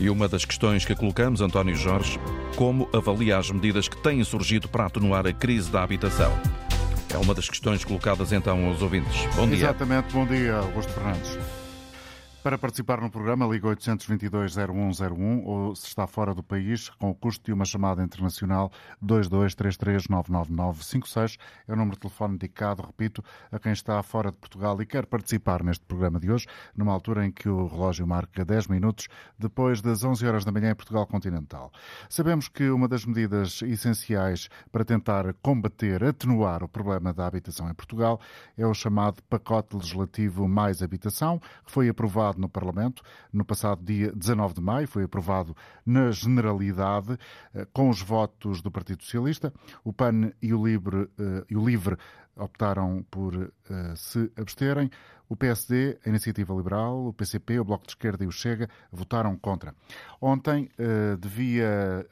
E uma das questões que colocamos, António Jorge, como avalia as medidas que têm surgido para atenuar a crise da habitação? É uma das questões colocadas então aos ouvintes. Bom dia. Exatamente, bom dia, Augusto Fernandes. Para participar no programa, liga 822-0101 ou, se está fora do país, com o custo de uma chamada internacional, 2233-99956. É o número de telefone dedicado, repito, a quem está fora de Portugal e quer participar neste programa de hoje, numa altura em que o relógio marca 10 minutos depois das 11 horas da manhã em Portugal continental. Sabemos que uma das medidas essenciais para tentar combater, atenuar o problema da habitação em Portugal é o chamado pacote legislativo Mais Habitação, que foi aprovado aprovado no Parlamento no passado dia 19 de maio, foi aprovado na generalidade eh, com os votos do Partido Socialista. O PAN e o Livre, eh, e o Livre optaram por eh, se absterem. O PSD, a Iniciativa Liberal, o PCP, o Bloco de Esquerda e o Chega votaram contra. Ontem devia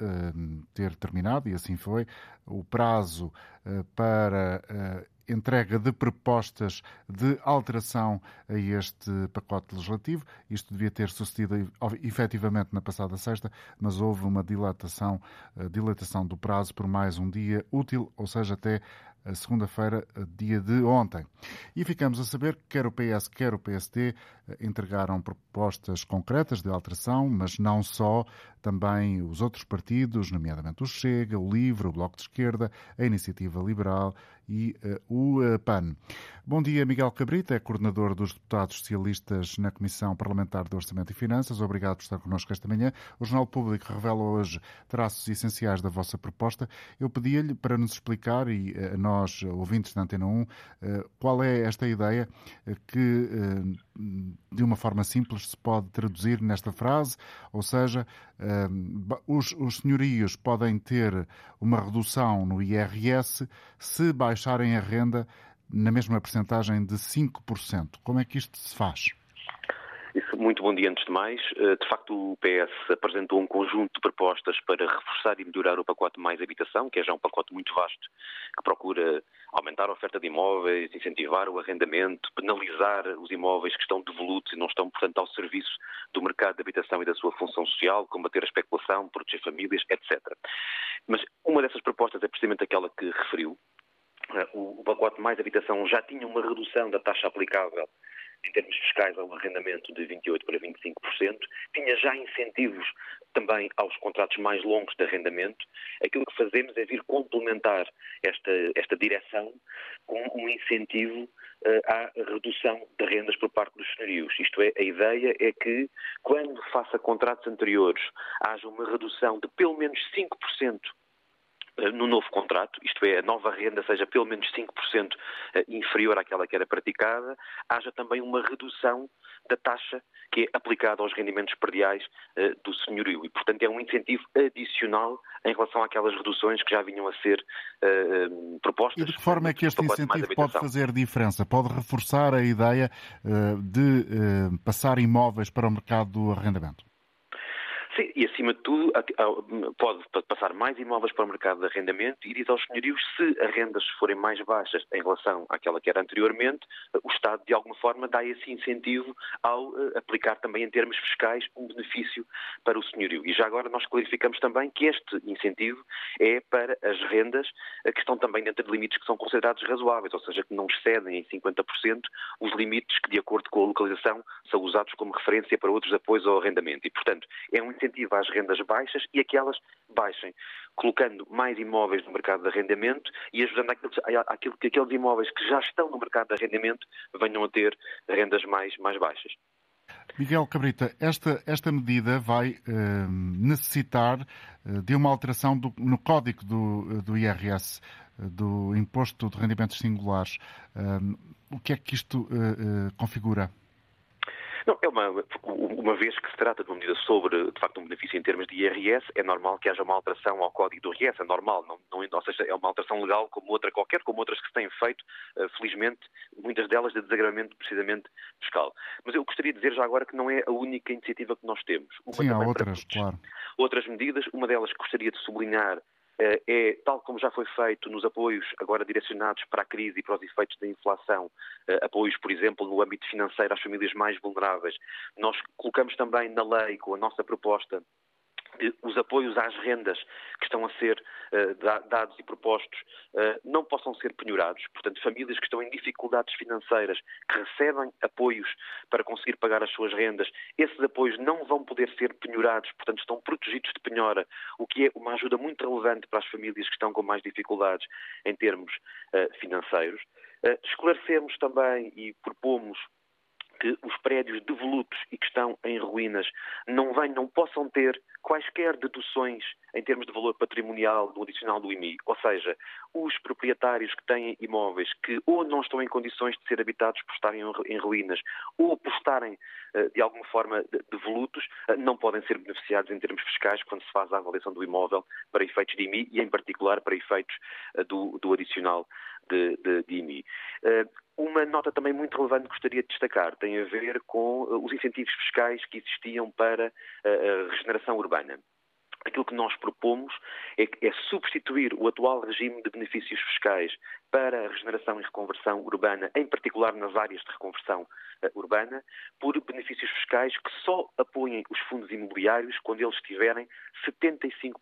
ter terminado, e assim foi, o prazo para entrega de propostas de alteração a este pacote legislativo. Isto devia ter sucedido efetivamente na passada sexta, mas houve uma dilatação, eh, dilatação do prazo por mais um dia útil, ou seja, até segunda-feira, dia de ontem. E ficamos a saber que quer o PS, quer o PSD eh, entregaram propostas concretas de alteração, mas não só, também os outros partidos, nomeadamente o Chega, o Livre, o Bloco de Esquerda, a Iniciativa Liberal e uh, o uh, PAN. Bom dia, Miguel Cabrita, é coordenador dos deputados socialistas na Comissão Parlamentar de Orçamento e Finanças. Obrigado por estar connosco esta manhã. O Jornal Público revela hoje traços essenciais da vossa proposta. Eu pedi-lhe para nos explicar, e uh, nós, ouvintes da Antena 1, qual é esta ideia que, de uma forma simples, se pode traduzir nesta frase, ou seja, os, os senhorios podem ter uma redução no IRS se baixarem a renda na mesma percentagem de 5%. Como é que isto se faz? Isso, muito bom dia antes de mais. Eh, de facto, o PS apresentou um conjunto de propostas para reforçar e melhorar o pacote Mais Habitação, que é já um pacote muito vasto, que procura aumentar a oferta de imóveis, incentivar o arrendamento, penalizar os imóveis que estão devolutos e não estão, portanto, ao serviço do mercado de habitação e da sua função social, combater a especulação, proteger famílias, etc. Mas uma dessas propostas é precisamente aquela que referiu. Eh, o pacote Mais Habitação já tinha uma redução da taxa aplicável em termos fiscais ao arrendamento de 28% para 25%, tinha já incentivos também aos contratos mais longos de arrendamento. Aquilo que fazemos é vir complementar esta, esta direção com um incentivo uh, à redução de rendas por parte dos senhorios. Isto é, a ideia é que, quando faça contratos anteriores, haja uma redução de pelo menos 5% eh, no novo contrato, isto é, a nova renda seja pelo menos 5% eh, inferior àquela que era praticada, haja também uma redução da taxa que é aplicada aos rendimentos perdiais uh, do senhorio. E, portanto, é um incentivo adicional em relação àquelas reduções que já vinham a ser uh, propostas. E de que forma é que este incentivo pode fazer diferença? Pode reforçar a ideia uh, de passar imóveis para o mercado do arrendamento? Sim, e acima de tudo pode passar mais imóveis para o mercado de arrendamento e diz aos senhorios se as rendas forem mais baixas em relação àquela que era anteriormente, o Estado de alguma forma dá esse incentivo ao eh, aplicar também em termos fiscais um benefício para o senhorio. E já agora nós clarificamos também que este incentivo é para as rendas eh, que estão também dentro de limites que são considerados razoáveis, ou seja, que não excedem em 50% os limites que, de acordo com a localização, são usados como referência para outros apoios ao arrendamento. E, portanto, é um incentivo incentiva às rendas baixas e aquelas baixem, colocando mais imóveis no mercado de arrendamento e ajudando aquilo, que aqueles imóveis que já estão no mercado de arrendamento venham a ter rendas mais, mais baixas. Miguel Cabrita, esta, esta medida vai eh, necessitar eh, de uma alteração do, no código do, do IRS, eh, do Imposto de Rendimentos Singulares. Eh, o que é que isto eh, eh, configura? Não, é uma, uma vez que se trata de uma medida sobre, de facto, um benefício em termos de IRS, é normal que haja uma alteração ao código do IRS, é normal, não, não, ou seja, é uma alteração legal como outra qualquer, como outras que se têm feito, uh, felizmente, muitas delas de desagravamento precisamente fiscal. Mas eu gostaria de dizer já agora que não é a única iniciativa que nós temos. Uma Sim, há outras, claro. Outras medidas, uma delas que gostaria de sublinhar eh, é, tal como já foi feito nos apoios agora direcionados para a crise e para os efeitos da inflação, eh, apoios, por exemplo, no âmbito financeiro às famílias mais vulneráveis. Nós colocamos também na lei, com a nossa proposta, os apoios às rendas que estão a ser uh, dados e propostos uh, não possam ser penhorados. Portanto, famílias que estão em dificuldades financeiras, que recebem apoios para conseguir pagar as suas rendas, esses apoios não vão poder ser penhorados, portanto, estão protegidos de penhora, o que é uma ajuda muito relevante para as famílias que estão com mais dificuldades em termos uh, financeiros. esclarecemos também e propomos que os prédios devolutos e que estão em ruínas não venham, não possam ter quaisquer deduções em termos de valor patrimonial do adicional do IMI. Ou seja, os proprietários que têm imóveis que ou não estão em condições de ser habitados por estarem em ruínas ou por estarem eh, de alguma forma devolutos, eh, não podem ser beneficiados em termos fiscais quando se faz a avaliação do imóvel para efeitos de IMI e, em particular, para efeitos eh, do, do adicional de, de, de IMI. Uma nota também muito relevante que gostaria de destacar tem a ver com uh, os incentivos fiscais que existiam para uh, a regeneração urbana. Aquilo que nós propomos é, é, substituir o atual regime de benefícios fiscais para a regeneração e reconversão urbana, em particular nas áreas de reconversão uh, urbana, por benefícios fiscais que só apoiem os fundos imobiliários quando eles tiverem 75%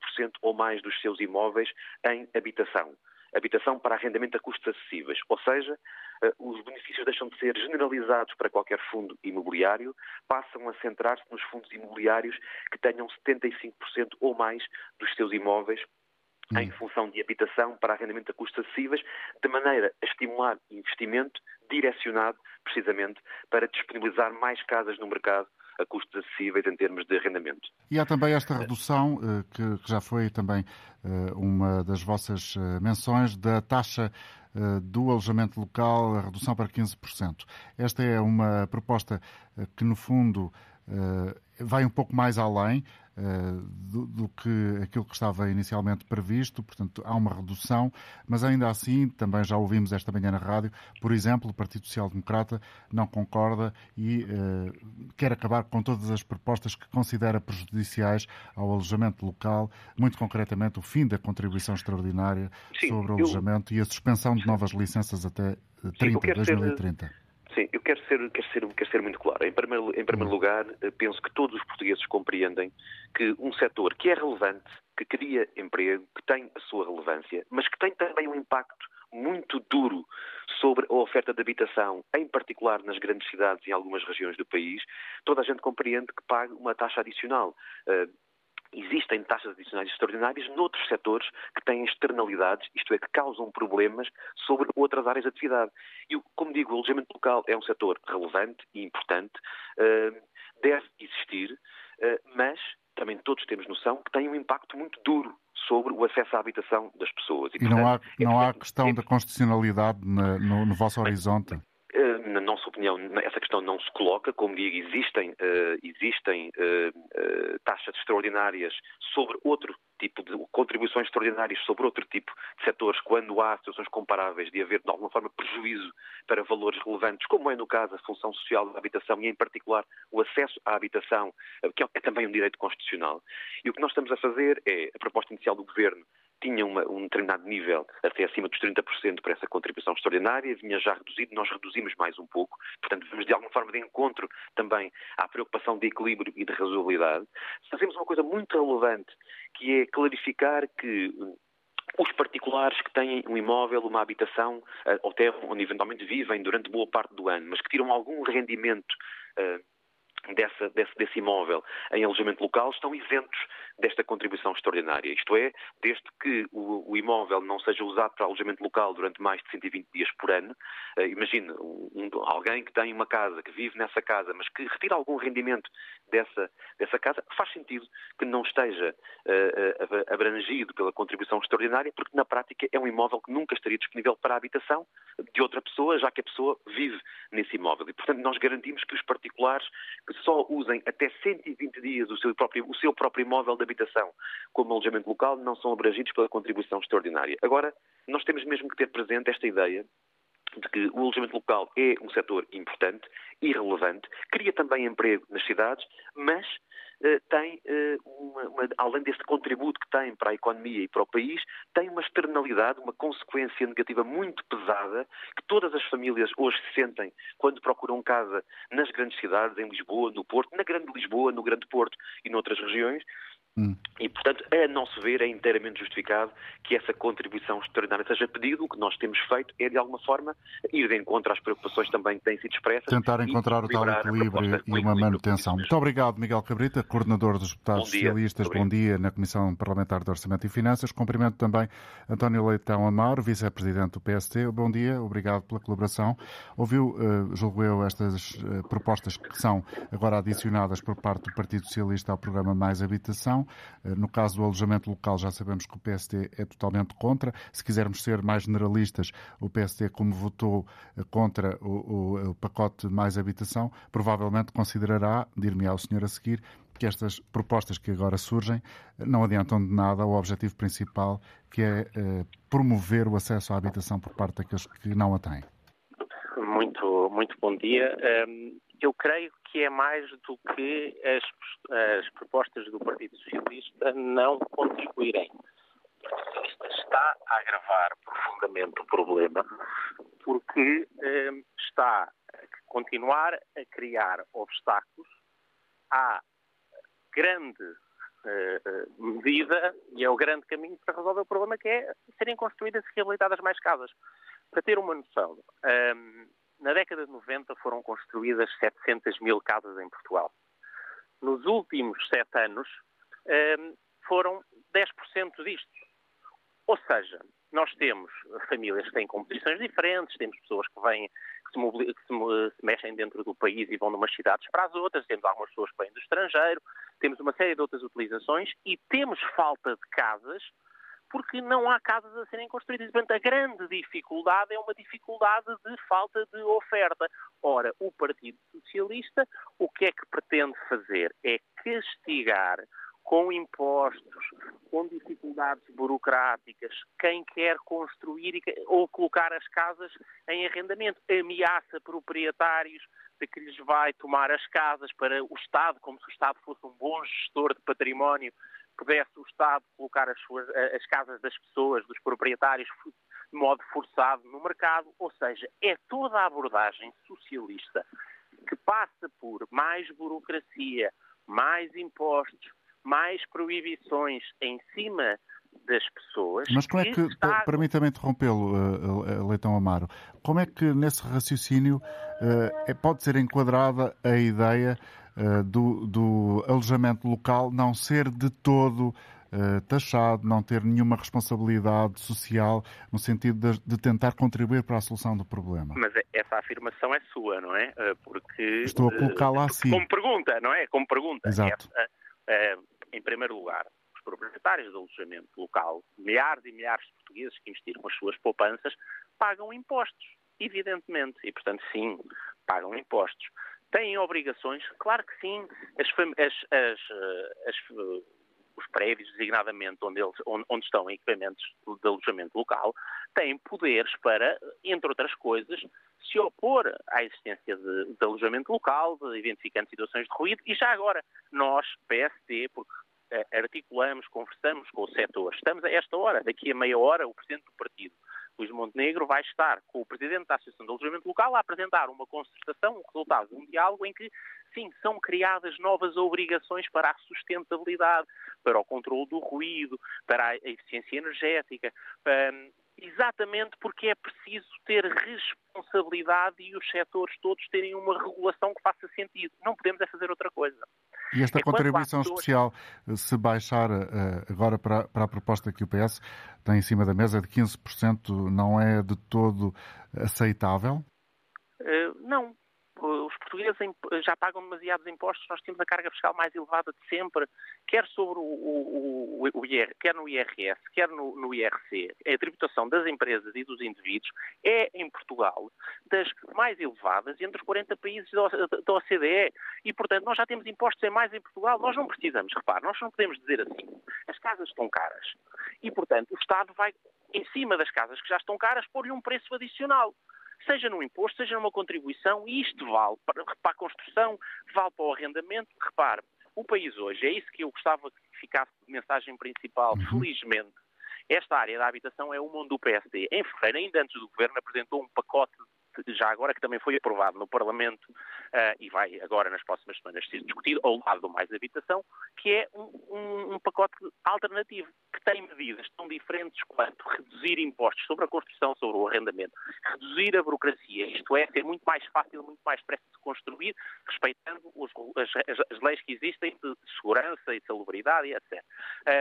ou mais dos seus imóveis em habitação habitação para arrendamento a custos acessíveis. Ou seja, eh, os benefícios deixam de ser generalizados para qualquer fundo imobiliário, passam a centrar-se nos fundos imobiliários que tenham 75% ou mais dos seus imóveis em hum. função de habitação para arrendamento a custos acessíveis, de maneira a estimular investimento direcionado precisamente para disponibilizar mais casas no mercado a custos acessíveis em termos de arrendamento. E há também esta redução, eh, que já foi também eh, uma das vossas eh, menções, da taxa do alojamento local, a redução para 15%. Esta é uma proposta que, no fundo, vai um pouco mais além do, do, que aquilo que estava inicialmente previsto, portanto há uma redução, mas ainda assim, também já ouvimos esta manhã na rádio, por exemplo, o Partido Social Democrata não concorda e uh, quer acabar com todas as propostas que considera prejudiciais ao alojamento local, muito concretamente o fim da contribuição extraordinária Sim, sobre o alojamento eu... e a suspensão de novas licenças até 30, Sim, 2030. Ser Sim, eu quero ser, quero ser, quero ser muito claro. Em primeiro, em primeiro uhum. lugar, eh, penso que todos os portugueses compreendem que um setor que é relevante, que cria emprego, que tem a sua relevância, mas que tem também um impacto muito duro sobre a oferta de habitação, em particular nas grandes cidades e em algumas regiões do país, toda a gente compreende que paga uma taxa adicional. Existem taxas adicionais extraordinárias noutros setores que têm externalidades, isto é, que causam problemas sobre outras áreas de atividade. E, como digo, o alojamento local é um setor relevante e importante, eh, deve existir, eh, mas também todos temos noção que tem um impacto muito duro sobre o acesso à habitação das pessoas. E, e portanto, não há, não é há questão é... da constitucionalidade no, no vosso horizonte? Na nossa opinião, essa questão não se coloca. Como digo, existem, uh, existem uh, taxas extraordinárias sobre outro tipo de contribuições extraordinárias sobre outro tipo de setores quando há situações comparáveis de haver, de alguma forma, prejuízo para valores relevantes, como é no caso a função social da habitação e, em particular, o acesso à habitação, que é também um direito constitucional. E o que nós estamos a fazer é, a proposta inicial do Governo tinha uma, um determinado nível, até acima dos 30% para essa contribuição extraordinária, vinha já reduzido, nós reduzimos mais um pouco, portanto, vamos de alguma forma de encontro também à preocupação de equilíbrio e de razoabilidade. Fazemos uma coisa muito relevante, que é clarificar que hum, os particulares que têm um imóvel, uma habitação, eh, ou terra onde eventualmente vivem durante boa parte do ano, mas que tiram algum rendimento uh, dessa, desse, desse imóvel em alojamento local estão isentos desta contribuição extraordinária. Isto é, desde que o, o, imóvel não seja usado para alojamento local durante mais de 120 dias por ano. Uh, imagine um, alguém que tem uma casa, que vive nessa casa, mas que retira algum rendimento dessa, dessa casa, faz sentido que não esteja uh, abrangido pela contribuição extraordinária, porque na prática é um imóvel que nunca estaria disponível para a habitação de outra pessoa, já que a pessoa vive nesse imóvel. E, portanto, nós garantimos que os particulares que só usem até 120 dias o seu próprio, o seu próprio imóvel de habitação como alojamento local não são abrangidos pela contribuição extraordinária. Agora, nós temos mesmo que ter presente esta ideia de que o alojamento local é um setor importante e relevante, cria também emprego nas cidades, mas tem, eh, uma, uma, além deste contributo que tem para a economia e para o país, tem uma externalidade, uma consequência negativa muito pesada que todas as famílias hoje se sentem quando procuram casa nas grandes cidades, em Lisboa, no Porto, na Grande Lisboa, no Grande Porto e noutras regiões, Hum. E, portanto, a nosso ver, é inteiramente justificado que essa contribuição extraordinária seja pedida. O que nós temos feito é, de alguma forma, ir de encontro às preocupações também que têm sido expressas. Tentar encontrar o tal equilíbrio e uma manutenção. Muito obrigado, Miguel Cabrita, coordenador dos deputados Bom socialistas. Bom dia na Comissão Parlamentar de Orçamento e Finanças. Cumprimento também António Leitão Amaro, vice-presidente do PST. Bom dia, obrigado pela colaboração. Ouviu, uh, julgo eu, estas uh, propostas que são agora adicionadas por parte do Partido Socialista ao programa Mais Habitação. Eh, no caso do alojamento local, já sabemos que o PSD é totalmente contra. Se quisermos ser mais generalistas, o PSD, como votou eh, contra o, o, o pacote mais habitação, provavelmente considerará, dir-me ao senhor a seguir, que estas propostas que agora surgem eh, não adiantam de nada ao objetivo principal, que é eh, promover o acesso à habitação por parte daqueles que não a têm. Muito, muito bom dia. Um, eu creio que é mais do que as, as propostas do Partido Socialista não contribuírem. O Partido Socialista está a agravar profundamente o problema porque eh, está a continuar a criar obstáculos à grande eh, medida e é o grande caminho para resolver o problema que é serem construídas e reabilitadas mais casas. Para ter uma noção, eh, na década de 90 foram construídas 700 mil casas em Portugal. Nos últimos sete anos ehm, foram 10% disto. Ou seja, nós temos famílias que têm composições diferentes, temos pessoas que vêm, que, se, que se, se, mexem dentro do país e vão de umas cidades para as outras, temos algumas pessoas que vêm do estrangeiro, temos uma série de outras utilizações e temos falta de casas porque não há casas a serem construídas. Portanto, a grande dificuldade é uma dificuldade de falta de oferta. Ora, o Partido Socialista o que é que pretende fazer? É castigar com impostos, com dificuldades burocráticas, quem quer construir ou colocar as casas em arrendamento. Ameaça proprietários de que lhes vai tomar as casas para o Estado, como se o Estado fosse um bom gestor de património, pudesse o Estado colocar as, suas, as casas das pessoas, dos proprietários, de modo forçado no mercado, ou seja, é toda a abordagem socialista que passa por mais burocracia, mais impostos, mais proibições em cima das pessoas. Mas como é que, está... permita-me interrompê-lo, uh, Leitão Amaro, como é que nesse raciocínio uh, pode ser enquadrada a ideia uh, do, do, alojamento local não ser de todo uh, taxado, não ter nenhuma responsabilidade social no sentido de, de, tentar contribuir para a solução do problema. Mas essa afirmação é sua, não é? Uh, porque estou a colocá-la assim. Como pergunta, não é? Como pergunta. Exato. Em primeiro lugar, os proprietários de alojamento local, milhares e milhares de portugueses que investiram as suas poupanças, pagam impostos, evidentemente, e portanto sim, pagam impostos. Têm obrigações? Claro que sim. As, as, as, as, os prédios, designadamente onde, eles, onde, estão equipamentos de alojamento local, têm poderes para, entre outras coisas, se opor à existência de, de alojamento local, de identificando situações de ruído, e já agora, nós, PST, porque eh, articulamos, conversamos com o setor, estamos a esta hora, daqui a meia hora, o Presidente do Partido Luís Montenegro vai estar com o Presidente da Associação de Alojamento Local a apresentar uma concertação, um resultado de um diálogo em que, sim, são criadas novas obrigações para a sustentabilidade, para o controle do ruído, para a eficiência energética, um, exatamente porque é preciso ter responsabilidade e os setores todos terem uma regulação que faça sentido. Não podemos é fazer outra coisa. E esta Enquanto contribuição pessoas... especial, se baixar uh, agora para, para a proposta que o PS tem em cima da mesa de 15%, não é de todo aceitável? Uh, não, os portugueses já pagam demasiados impostos, nós temos a carga fiscal mais elevada de sempre, quer sobre o, o, o IR, quer no IRS, quer no, no, IRC. A tributação das empresas e dos indivíduos é, em Portugal, das mais elevadas entre os 40 países da OCDE. E, portanto, nós já temos impostos em mais em Portugal. Nós não precisamos, repare, nós não podemos dizer assim. As casas estão caras. E, portanto, o Estado vai, em cima das casas que já estão caras, pôr-lhe um preço adicional seja no imposto, seja numa contribuição, e isto vale para, para a construção, vale para o arrendamento. Repare, o país hoje, é isso que eu gostava que ficasse de mensagem principal, uhum. felizmente, esta área da habitação é uma onde o PSD, em fevereiro, ainda antes do governo, apresentou um pacote já agora que também foi aprovado no Parlamento uh, e vai agora nas próximas semanas ser discutido, ao lado do Mais Habitação, que é um, um, um, pacote alternativo, que tem medidas tão diferentes quanto reduzir impostos sobre a construção, sobre o arrendamento, reduzir a burocracia, isto é, ser muito mais fácil, muito mais depressa de construir, respeitando os, as, as, leis que existem de segurança e de salubridade, etc.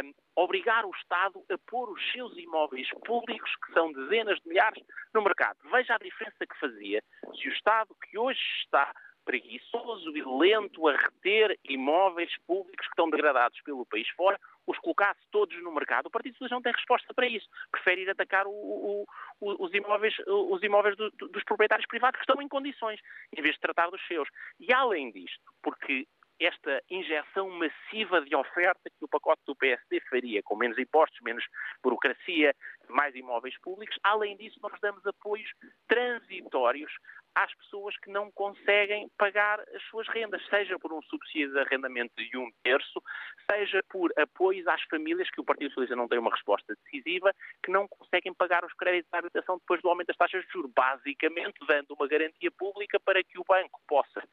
Um, obrigar o Estado a pôr os seus imóveis públicos, que são dezenas de milhares, no mercado. Veja a diferença que fazia se o Estado que hoje está preguiçoso e lento a reter imóveis públicos que estão degradados pelo país fora, os colocasse todos no mercado. O Partido Socialista não tem resposta para isso. Prefere ir atacar o, o, o, os imóveis, os imóveis do, dos proprietários privados que estão em condições, em vez de tratar dos seus. E além disto, porque esta injeção massiva de oferta que o pacote do PSD faria, com menos impostos, menos burocracia, mais imóveis públicos. Além disso, nós damos apoios transitórios às pessoas que não conseguem pagar as suas rendas, seja por um subsídio de arrendamento de um terço, seja por apoios às famílias que o Partido Socialista não tem uma resposta decisiva, que não conseguem pagar os créditos de habitação depois do aumento das taxas de juros, basicamente dando uma garantia pública para que o banco possa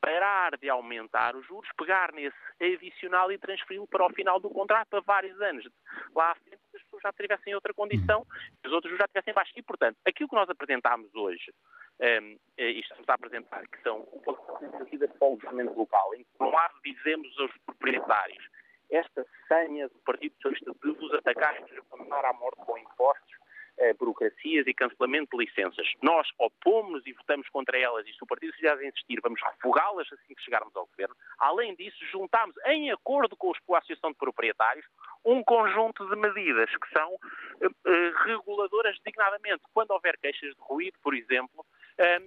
parar de aumentar os juros, pegar nesse adicional e transferi-lo para o final do contrato para vários anos. Lá à frente as pessoas já tivessem outra condição e os outros já tivessem baixo. E, portanto, aquilo que nós apresentámos hoje, um, ehm, eh, e estamos a apresentar, que são medidas para o desenvolvimento local, em que, por um lado, dizemos aos proprietários esta senha do Partido Socialista de vos atacar e nos condenar à morte com impostos burocracias e cancelamento de licenças. Nós opomos e votamos contra elas e se o Partido Socialista insistir, vamos refugá-las assim que chegarmos ao governo. Além disso, juntámos, em acordo com, a Associação de Proprietários, um conjunto de medidas que são eh, eh, reguladoras, designadamente quando houver queixas de ruído, por exemplo,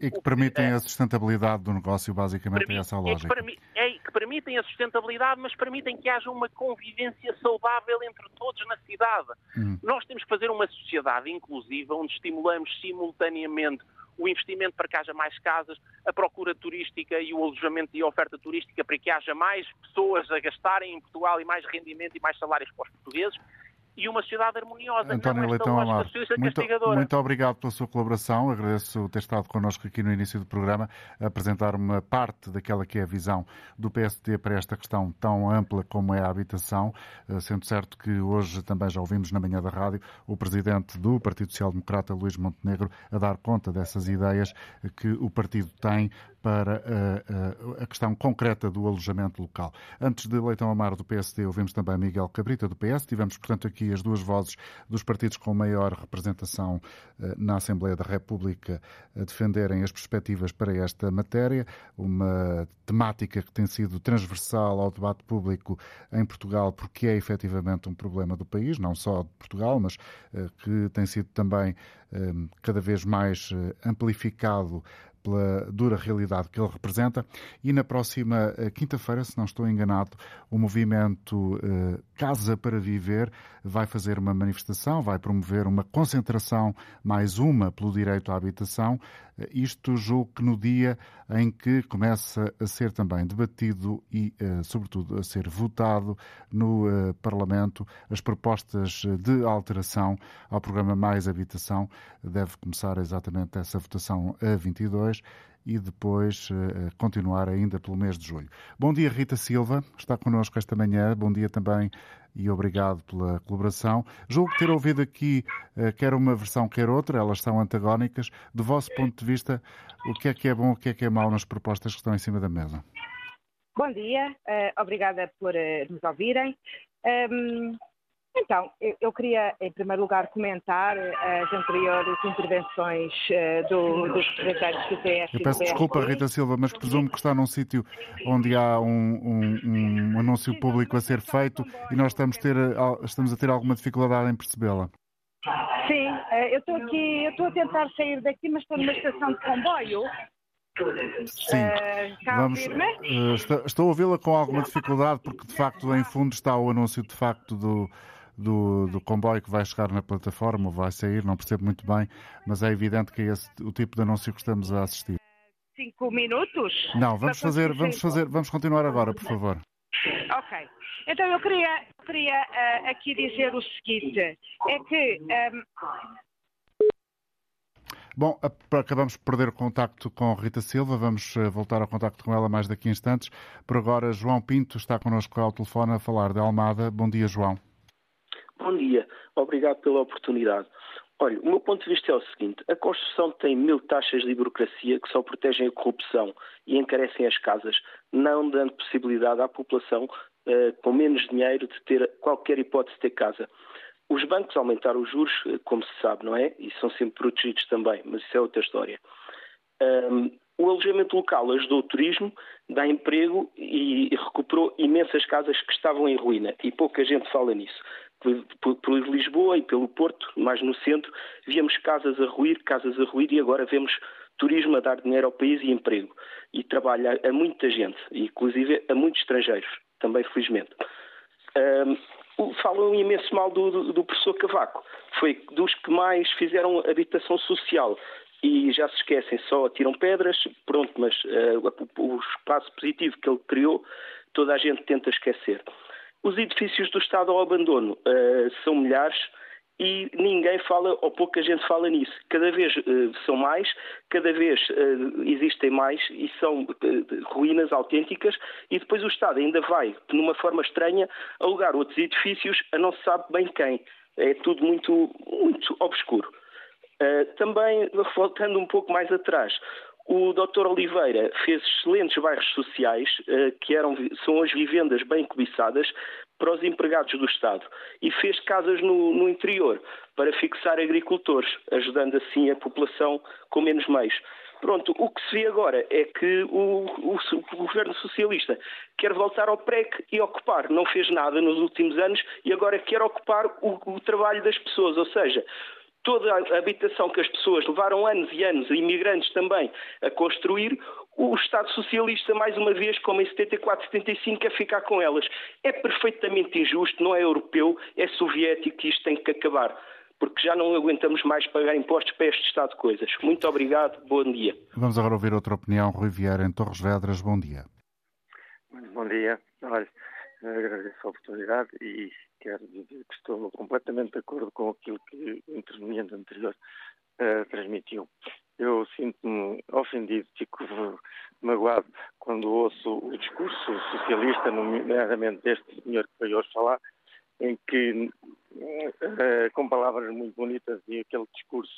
e que permitem a sustentabilidade do negócio, basicamente, permite, é essa a lógica. É que, é que, permitem a sustentabilidade, mas permitem que haja uma convivência saudável entre todos na cidade. Hum. Nós temos que fazer uma sociedade inclusiva onde estimulamos simultaneamente o investimento para que haja mais casas, a procura turística e o alojamento e a oferta turística para que haja mais pessoas a gastarem em Portugal e mais rendimento e mais salários para os portugueses e uma sociedade harmoniosa. António não Leitão Amado, muito, muito obrigado pela sua colaboração. Agradeço ter estado connosco aqui no início do programa a apresentar uma parte daquela que é a visão do PSD para esta questão tão ampla como é a habitação, eh, sendo certo que hoje também já ouvimos na manhã da rádio o presidente do Partido Social Democrata, Luís Montenegro, a dar conta dessas ideias que o partido tem para a, eh, a, eh, a questão concreta do alojamento local. Antes de Leitão Amaro do PSD, ouvimos também Miguel Cabrita do PS. Tivemos, portanto, aqui as duas vozes dos partidos com maior representação eh, na Assembleia da República a defenderem as perspectivas para esta matéria, uma temática que tem sido transversal ao debate público em Portugal, porque é efetivamente um problema do país, não só de Portugal, mas que tem sido também cada vez mais amplificado pela dura realidade que ele representa. E na próxima eh, quinta-feira, se não estou enganado, o movimento eh, Casa para Viver vai fazer uma manifestação, vai promover uma concentração, mais uma, pelo direito à habitação. Eh, isto julgo que no dia em que começa a ser também debatido e, sobretudo, a ser votado no Parlamento as propostas de alteração ao programa Mais Habitação. Deve começar exatamente essa votação a 22 e depois uh, continuar ainda pelo mês de julho. Bom dia, Rita Silva, está connosco esta manhã. Bom dia também e obrigado pela colaboração. Julgo ter ouvido aqui uh, quer uma versão, quer outra, elas são antagónicas. Do vosso ponto de vista, o que é que é bom, o que é que é mau nas propostas que estão em cima da mesa? Bom dia, uh, obrigada por nos ouvirem. Ehm, então, eu queria, em primeiro lugar, comentar as anteriores intervenções eh, do, dos representantes do PS. Eu peço desculpa, Rita Silva, mas presumo que está num sítio onde há um, um, um, anúncio público a ser feito e nós estamos, ter, estamos a ter alguma dificuldade em percebê-la. Sim, eh, eu estou aqui, eu estou a tentar sair daqui, mas estou numa estação de comboio Sim, uh, vamos, uh, estou, estou a ouvi-la com alguma dificuldade porque de facto em fundo está o anúncio de facto do, do, do comboio que vai chegar na plataforma ou vai sair, não percebo muito bem, mas é evidente que é esse o tipo de anúncio que estamos a assistir. Cinco minutos? Não, vamos fazer, vamos fazer, vamos continuar agora, por favor. Ok. Então eu queria, queria uh, aqui dizer o seguinte: é que. Um... Ehm, Bom, acabamos de perder o contacto com Rita Silva, vamos eh, voltar ao contacto com ela mais daqui a instantes. Por agora, João Pinto está connosco ao telefone a falar de Almada. Bom dia, João. Bom dia, obrigado pela oportunidade. Olha, o meu ponto de vista é o seguinte: a construção tem mil taxas de burocracia que só protegem a corrupção e encarecem as casas, não dando possibilidade à população uh, com menos dinheiro de ter qualquer hipótese de ter casa. Os bancos aumentaram os juros, eh, como se sabe, não é? E são sempre protegidos também, mas isso é outra história. Um, o alojamento local ajudou o turismo, dá emprego e recuperou imensas casas que estavam em ruína e pouca gente fala nisso por, Lisboa e pelo Porto, mais no centro, víamos casas a ruir, casas a ruir e agora vemos turismo a dar dinheiro ao país e emprego. E trabalha a muita gente, inclusive a muitos estrangeiros, também felizmente. Um, falam imenso mal do, do, do, professor Cavaco. Foi dos que mais fizeram habitação social. E já se esquecem, só tiram pedras, pronto, mas uh, o espaço positivo que ele criou, toda a gente tenta esquecer. Os edifícios do Estado ao abandono uh, são milhares e ninguém fala, ou pouca gente fala nisso. Cada vez uh, são mais, cada vez uh, existem mais e são ruínas autênticas e depois o Estado ainda vai, numa forma estranha, alugar outros edifícios a não se sabe bem quem. É tudo muito, muito obscuro. também, voltando um pouco mais atrás, o Dr. Oliveira fez excelentes bairros sociais, eh, que eram, são as vivendas bem cobiçadas, para os empregados do Estado e fez casas no, no, interior para fixar agricultores, ajudando assim a população com menos meios. Pronto, o que se vê agora é que o, o, o governo socialista quer voltar ao PREC e ocupar. Não fez nada nos últimos anos e agora quer ocupar o, o trabalho das pessoas, ou seja, toda a habitação que as pessoas levaram anos e anos, imigrantes também, a construir, o Estado Socialista, mais uma vez, como em 74, 75, quer ficar com elas. É perfeitamente injusto, não é europeu, é soviético e isto tem que acabar. Porque já não aguentamos mais pagar impostos para este estado de coisas. Muito obrigado, bom dia. Vamos agora ouvir outra opinião. Rui Vieira, em Torres Vedras, bom dia. Bom dia. Olha, agradeço a oportunidade e quero dizer que estou completamente de acordo com aquilo que o interveniente anterior uh, transmitiu. Eu sinto-me ofendido, fico magoado quando ouço o discurso socialista, nomeadamente deste senhor que veio hoje falar, em que, uh, com palavras muito bonitas e aquele discurso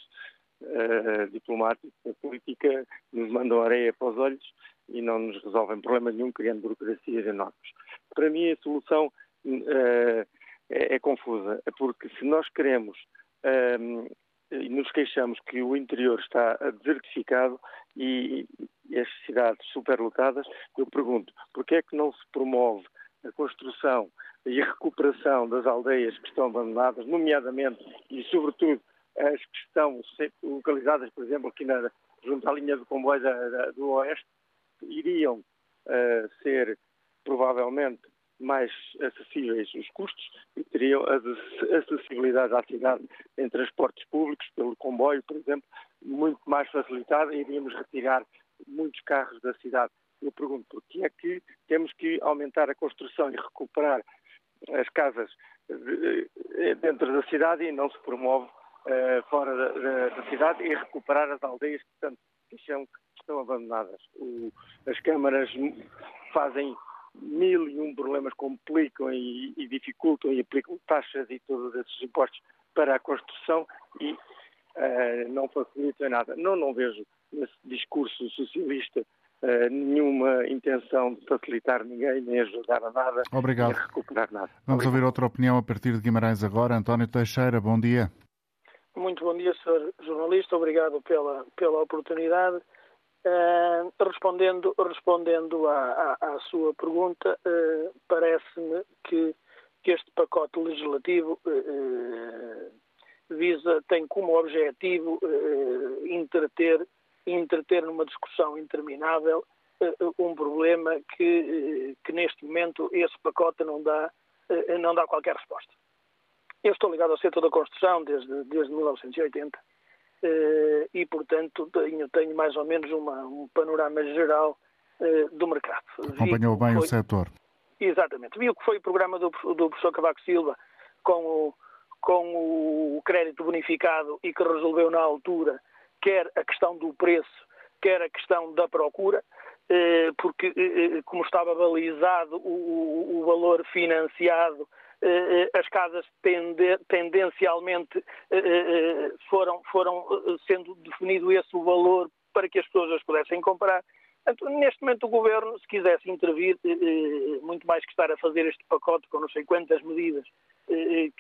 uh, diplomático da política, nos mandam areia para os olhos e não nos resolvem problema nenhum, criando burocracias enormes. Para mim, a solução uh, é, é, confusa, porque se nós queremos um, e nos queixamos que o interior está desertificado e, e as cidades superlotadas, eu pergunto, porquê é que não se promove a construção e a recuperação das aldeias que estão abandonadas, nomeadamente e sobretudo as que estão localizadas, por exemplo, aqui na, junto à linha do comboio da, da, do Oeste, iriam uh, ser provavelmente mais acessíveis os custos e teriam acessibilidade à cidade em transportes públicos, pelo comboio, por exemplo, muito mais facilitada e iríamos retirar muitos carros da cidade. Eu pergunto, por que é que temos que aumentar a construção e recuperar as casas eh, dentro da cidade e não se promove uh, fora da, da, da, cidade e recuperar as aldeias que queixam que estão abandonadas. O, as câmaras fazem mil e um problemas complicam e, e, dificultam e aplicam taxas e todos esses impostos para a construção e uh, não facilitam nada. Não, não vejo nesse discurso socialista uh, nenhuma intenção de facilitar ninguém, nem ajudar a nada, Obrigado. nem recuperar nada. Vamos Obrigado. ouvir outra opinião a partir de Guimarães agora. António Teixeira, bom dia. Muito bom dia, Sr. Jornalista. Obrigado pela, pela oportunidade. Uh, respondendo respondendo à, à, à sua pergunta, uh, parece-me que, que, este pacote legislativo uh, visa, tem como objetivo entreter, entreter numa discussão interminável um problema que, que neste momento esse pacote não dá, não dá qualquer resposta. Eu estou ligado ao setor da construção desde, desde 1980 eh, e, portanto, tenho, tenho mais ou menos uma, um panorama geral eh, do mercado. Acompanhou bem foi, o setor. exatamente. Vi o que foi o programa do, do professor Cavaco Silva com o, com o crédito bonificado e que resolveu na altura quer a questão do preço, quer a questão da procura, eh, porque, eh, eh, como estava balizado o, valor financiado, as casas tendencialmente foram, foram sendo definido esse o valor para que as pessoas as pudessem comprar. Portanto, neste momento o Governo, se quisesse intervir, muito mais que estar a fazer este pacote com não sei quantas medidas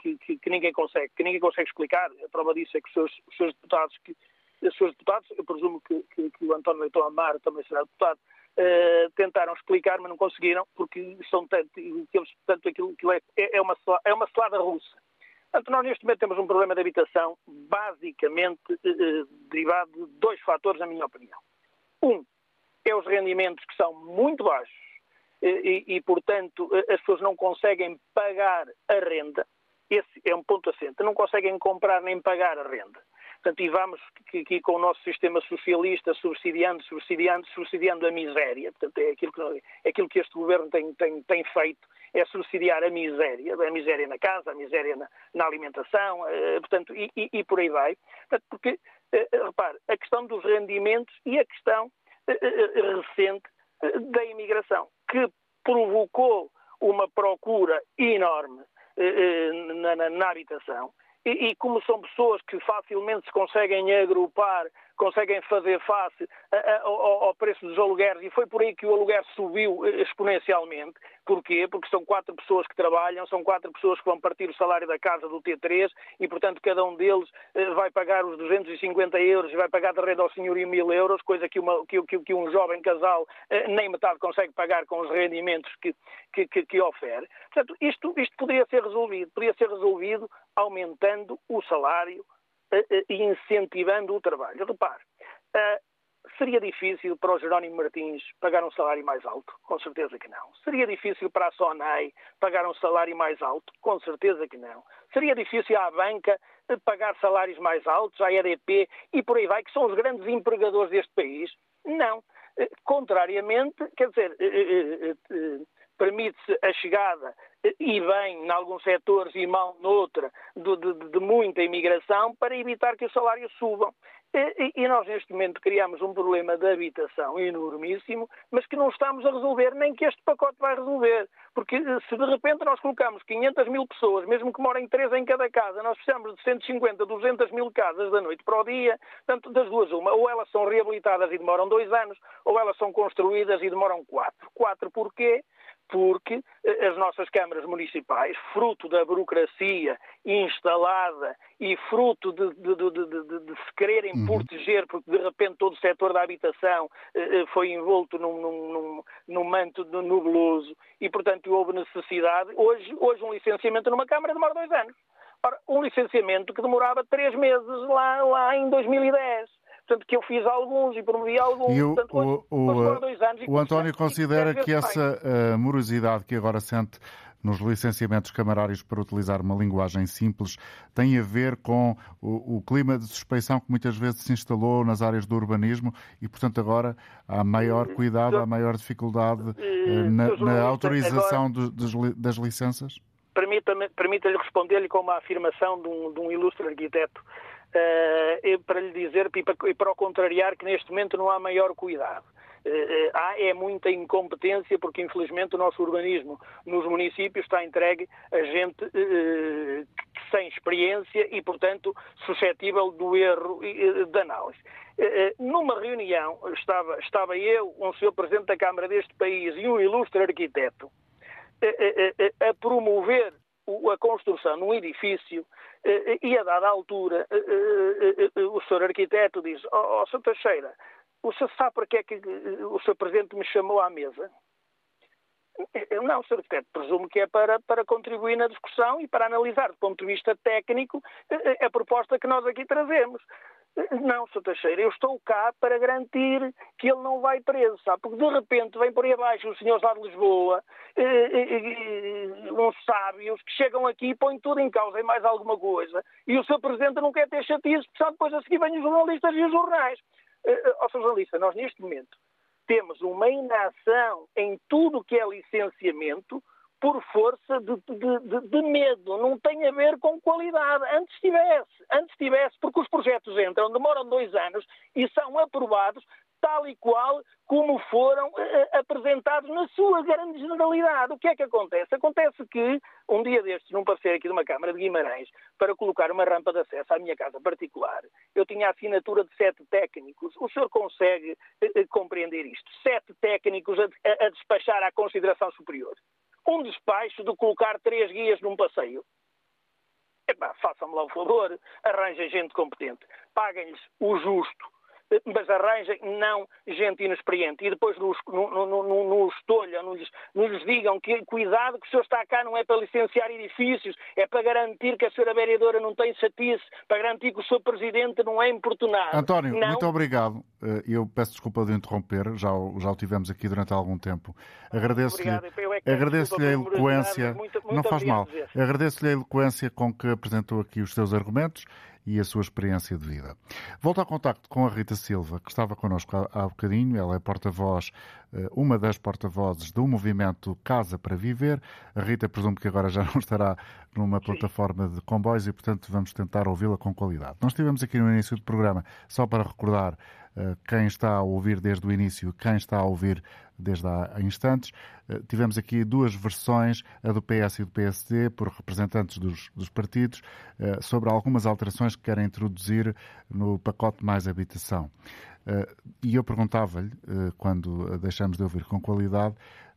que, que, que ninguém consegue, que ninguém consegue explicar, a prova disso é que os seus, os seus deputados que os seus deputados, eu presumo que, que, que o António Leitão Amaro também será deputado, uh, tentaram explicar, mas não conseguiram, porque são tanto, eles, tanto aquilo que é, é, uma, é uma selada russa. Portanto, nós neste momento temos um problema de habitação basicamente uh, derivado de dois fatores, na minha opinião. Um, é os rendimentos que são muito baixos e, e, portanto, as pessoas não conseguem pagar a renda. Esse é um ponto assente. Não conseguem comprar nem pagar a renda. Portanto, e vamos aqui com o nosso sistema socialista subsidiando, subsidiando, subsidiando a miséria. Portanto, é aquilo que, é aquilo que este governo tem, tem, tem feito, é subsidiar a miséria, a miséria na casa, a miséria na, na alimentação, eh, portanto, e, e, e, por aí vai. Portanto, porque, eh, repare, a questão dos rendimentos e a questão eh, recente da imigração, que provocou uma procura enorme na, na, na habitação e, e, como são pessoas que facilmente se conseguem agrupar, conseguem fazer face ao, ao, preço dos alugueres, e foi por aí que o aluguer subiu eh, exponencialmente. Porquê? Porque são quatro pessoas que trabalham, são quatro pessoas que vão partir o salário da casa do T3 e, portanto, cada um deles eh, vai pagar os 250 euros e vai pagar de renda ao senhorio mil euros, coisa que, uma, que, que, que, um jovem casal eh, nem metade consegue pagar com os rendimentos que, que, que, que. Portanto, isto, isto poderia ser resolvido. Poderia ser resolvido aumentando o salário e incentivando o trabalho. Repare, Seria difícil para o Jerónimo Martins pagar um salário mais alto? Com certeza que não. Seria difícil para a Sonai pagar um salário mais alto? Com certeza que não. Seria difícil à banca pagar salários mais altos, à EDP e por aí vai, que são os grandes empregadores deste país? Não. Contrariamente, quer dizer, permite-se a chegada e bem em alguns setores e mal noutra de, de, de muita imigração para evitar que os salários subam. E, e, nós, neste momento, criamos um problema de habitação enormíssimo, mas que não estamos a resolver, nem que este pacote vai resolver. Porque eh, se de repente nós colocamos 500 mil pessoas, mesmo que morem três em cada casa, nós precisamos de 150, 200 mil casas da noite para o dia, tanto das duas uma, ou elas são reabilitadas e demoram dois anos, ou elas são construídas e demoram quatro. Quatro porquê? Porque eh, as nossas câmaras municipais, fruto da burocracia instalada e fruto de, de, de, de se quererem uhum. proteger, porque de repente todo o setor da habitação eh, eh, foi envolto num, num, num manto nubloso e, portanto, houve necessidade. Hoje, hoje um licenciamento numa Câmara demora dois anos. Ora, um licenciamento que demorava três meses lá, lá em 2010 portanto, que eu fiz alguns e promovi alguns. E o, portanto, o, o, anos o António considera que essa uh, morosidade que agora sente nos licenciamentos camarários para utilizar uma linguagem simples tem a ver com o, o, clima de suspeição que muitas vezes se instalou nas áreas do urbanismo e, portanto, agora há maior cuidado, há maior dificuldade uh, na, na, autorização agora, das, das licenças? Permita-lhe permita responder-lhe com uma afirmação de um, de um ilustre arquiteto para lhe dizer e para, e para o contrariar que neste momento não há maior cuidado. Uh, há é muita incompetência porque infelizmente o nosso urbanismo nos municípios está entregue a gente uh, sem experiência e portanto suscetível do erro de análise. Numa reunião estava, estava eu, um senhor presidente da Câmara deste país e um ilustre arquiteto a promover a construção num edifício eh, eh, e a dada altura eh, o senhor arquiteto diz, ó oh, oh, Teixeira, o senhor sabe para que é que o senhor Presidente me chamou à mesa? Eu não, Sr. Arquiteto, presumo que é para, para contribuir na discussão e para analisar, do ponto de vista técnico, a proposta que nós aqui trazemos. Não, Sr. Teixeira, eu estou cá para garantir que ele não vai preso, sabe? Porque de repente vem por aí abaixo os senhores lá de Lisboa, eh, eh, eh, uns sábios, que chegam aqui e põem tudo em causa e mais alguma coisa, e o Sr. Presidente não quer ter chatice, porque depois a seguir vêm os jornalistas e os jornais. Ó, Sr. Jornalista, nós neste momento temos uma inação em tudo que é licenciamento por força de, de, de, medo, não tem a ver com qualidade. Antes tivesse, antes tivesse, porque os projetos entram, demoram dois anos e são aprovados tal e qual como foram uh, apresentados na sua grande generalidade. O que é que acontece? Acontece que, um dia destes, num parecer aqui de uma Câmara de Guimarães, para colocar uma rampa de acesso à minha casa particular, eu tinha a assinatura de sete técnicos. O senhor consegue uh, compreender isto? Sete técnicos a, a despachar à consideração superior um despacho de colocar três guias num passeio. Epá, façam-me lá o favor, arranjem gente competente, paguem-lhes o justo, mas arranjem não gente inexperiente. E depois nos, no, no, no, nos tolham, nos, nos digam que cuidado que o senhor está cá não é para licenciar edifícios, é para garantir que a senhora vereadora não tem chatice, para garantir que o senhor presidente não é importunado. António, não... muito obrigado. Eh, eu peço desculpa de interromper, já, já o tivemos aqui durante algum tempo. Agradeço-lhe é agradeço a eloquência. Muito, muito não faz mal. Agradeço-lhe a eloquência com que apresentou aqui os seus argumentos e a sua experiência de vida. Volto ao contacto com a Rita Silva, que estava connosco há, há bocadinho. Ela é porta-voz, eh, uma das porta-vozes do movimento Casa para Viver. A Rita presumo que agora já não estará numa plataforma de comboios e, portanto, vamos tentar ouvi-la com qualidade. Nós estivemos aqui no início do programa, só para recordar quem está a ouvir desde o início, quem está a ouvir desde há instantes. Uh, tivemos aqui duas versões, a do PS e do PSD, por representantes dos, dos partidos, uh, sobre algumas alterações que querem introduzir no pacote Mais Habitação. E eu perguntava-lhe, quando deixamos de ouvir com qualidade,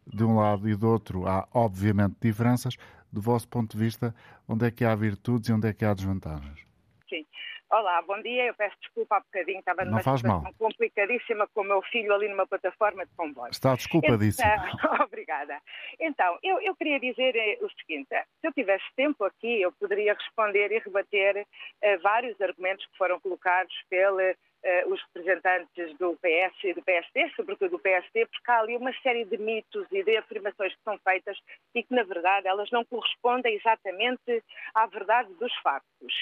de um lado e do outro há obviamente diferenças, do vosso ponto de vista, onde é que há virtudes e onde é que há desvantagens? Sim. Olá, bom dia. Eu peço desculpa há bocadinho, estava numa situação mal. complicadíssima com o meu filho ali numa plataforma de comboio. Está desculpadíssimo. Então, obrigada. Então, eu, eu, queria dizer eh, o seguinte: se eu tivesse tempo aqui, eu poderia responder e rebater uh, vários argumentos que foram colocados pelo uh, os representantes do PS e do PSD, sobretudo do PSD, porque há ali uma série de mitos e de afirmações que são feitas e que, na verdade, elas não correspondem exatamente à verdade dos factos.